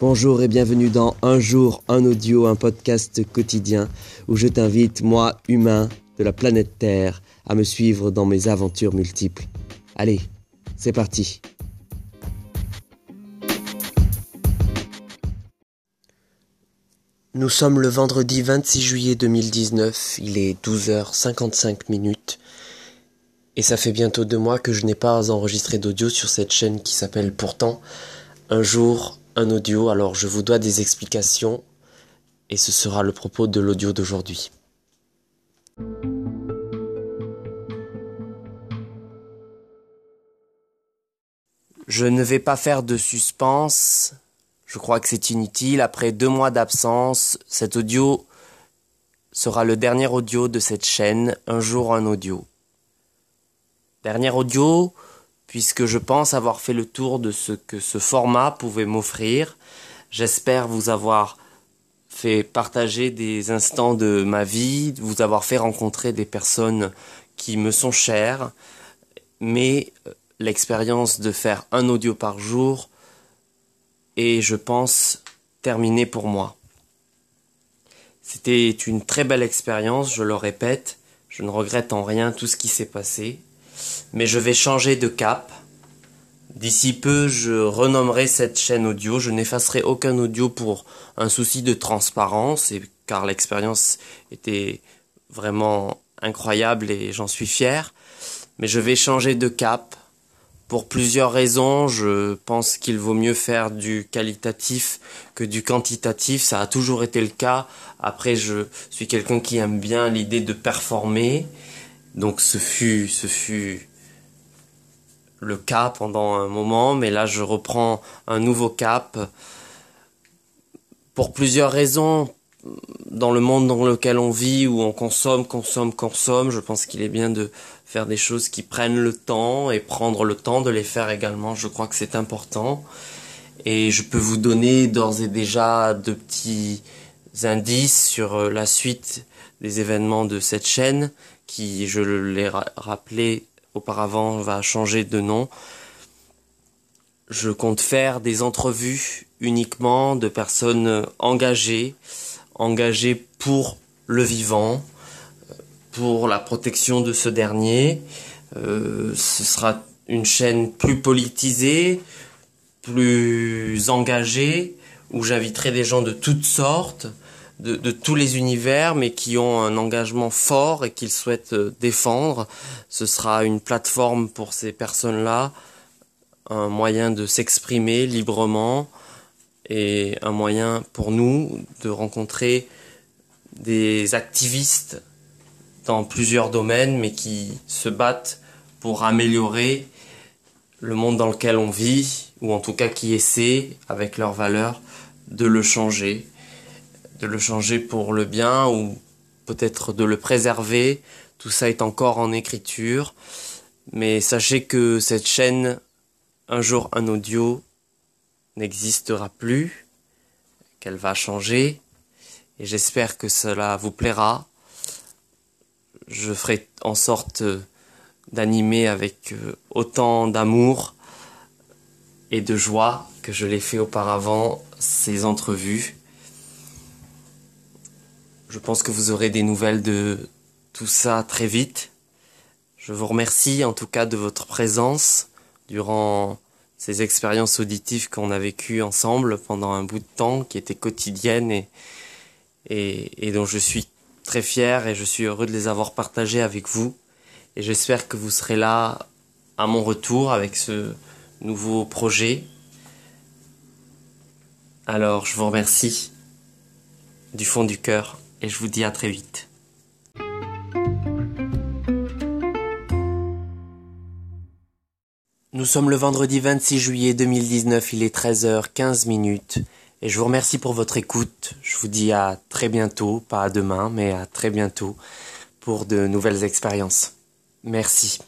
Bonjour et bienvenue dans Un jour, un audio, un podcast quotidien où je t'invite, moi, humain de la planète Terre, à me suivre dans mes aventures multiples. Allez, c'est parti. Nous sommes le vendredi 26 juillet 2019, il est 12h55 minutes et ça fait bientôt deux mois que je n'ai pas enregistré d'audio sur cette chaîne qui s'appelle pourtant Un jour, un audio, alors je vous dois des explications et ce sera le propos de l'audio d'aujourd'hui. Je ne vais pas faire de suspense, je crois que c'est inutile. Après deux mois d'absence, cet audio sera le dernier audio de cette chaîne, un jour un audio. Dernier audio, puisque je pense avoir fait le tour de ce que ce format pouvait m'offrir. J'espère vous avoir fait partager des instants de ma vie, vous avoir fait rencontrer des personnes qui me sont chères, mais euh, l'expérience de faire un audio par jour est, je pense, terminée pour moi. C'était une très belle expérience, je le répète, je ne regrette en rien tout ce qui s'est passé, mais je vais changer de cap. D'ici peu, je renommerai cette chaîne audio. Je n'effacerai aucun audio pour un souci de transparence, et car l'expérience était vraiment incroyable et j'en suis fier. Mais je vais changer de cap pour plusieurs raisons. Je pense qu'il vaut mieux faire du qualitatif que du quantitatif. Ça a toujours été le cas. Après, je suis quelqu'un qui aime bien l'idée de performer. Donc ce fut, ce fut le cas pendant un moment, mais là je reprends un nouveau cap pour plusieurs raisons. Dans le monde dans lequel on vit, où on consomme, consomme, consomme, je pense qu'il est bien de faire des choses qui prennent le temps et prendre le temps de les faire également. Je crois que c'est important. Et je peux vous donner d'ores et déjà de petits indices sur la suite des événements de cette chaîne qui, je l'ai rappelé auparavant, va changer de nom. Je compte faire des entrevues uniquement de personnes engagées, engagées pour le vivant, pour la protection de ce dernier. Euh, ce sera une chaîne plus politisée, plus engagée, où j'inviterai des gens de toutes sortes, de, tous les univers, mais qui ont un engagement fort et qu'ils souhaitent euh, défendre. Ce sera une plateforme pour ces personnes-là, un moyen de s'exprimer librement et un moyen pour nous de rencontrer des activistes dans plusieurs domaines, mais qui se battent pour améliorer le monde dans lequel on vit, ou en tout cas qui essaient, avec leurs valeurs, de le changer de le changer pour le bien ou peut-être de le préserver. Tout ça est encore en écriture. Mais sachez que cette chaîne, un jour un audio, n'existera plus, qu'elle va changer. Et j'espère que cela vous plaira. Je ferai en sorte d'animer avec euh, autant d'amour et de joie que je l'ai fait auparavant ces entrevues. Je pense que vous aurez des nouvelles de tout ça très vite. Je vous remercie en tout cas de votre présence durant ces expériences auditives qu'on a vécues ensemble pendant un bout de temps qui étaient quotidiennes et, et, et dont je suis très fier et je suis heureux de les avoir partagées avec vous. Et j'espère que vous serez là à mon retour avec ce nouveau projet. Alors je vous remercie du fond du cœur et je vous dis à très vite. Nous sommes le vendredi 26 juillet 2019, il est 13h15 minutes et je vous remercie pour votre écoute. Je vous dis à très bientôt, pas à demain, mais à très bientôt pour de nouvelles expériences. Merci.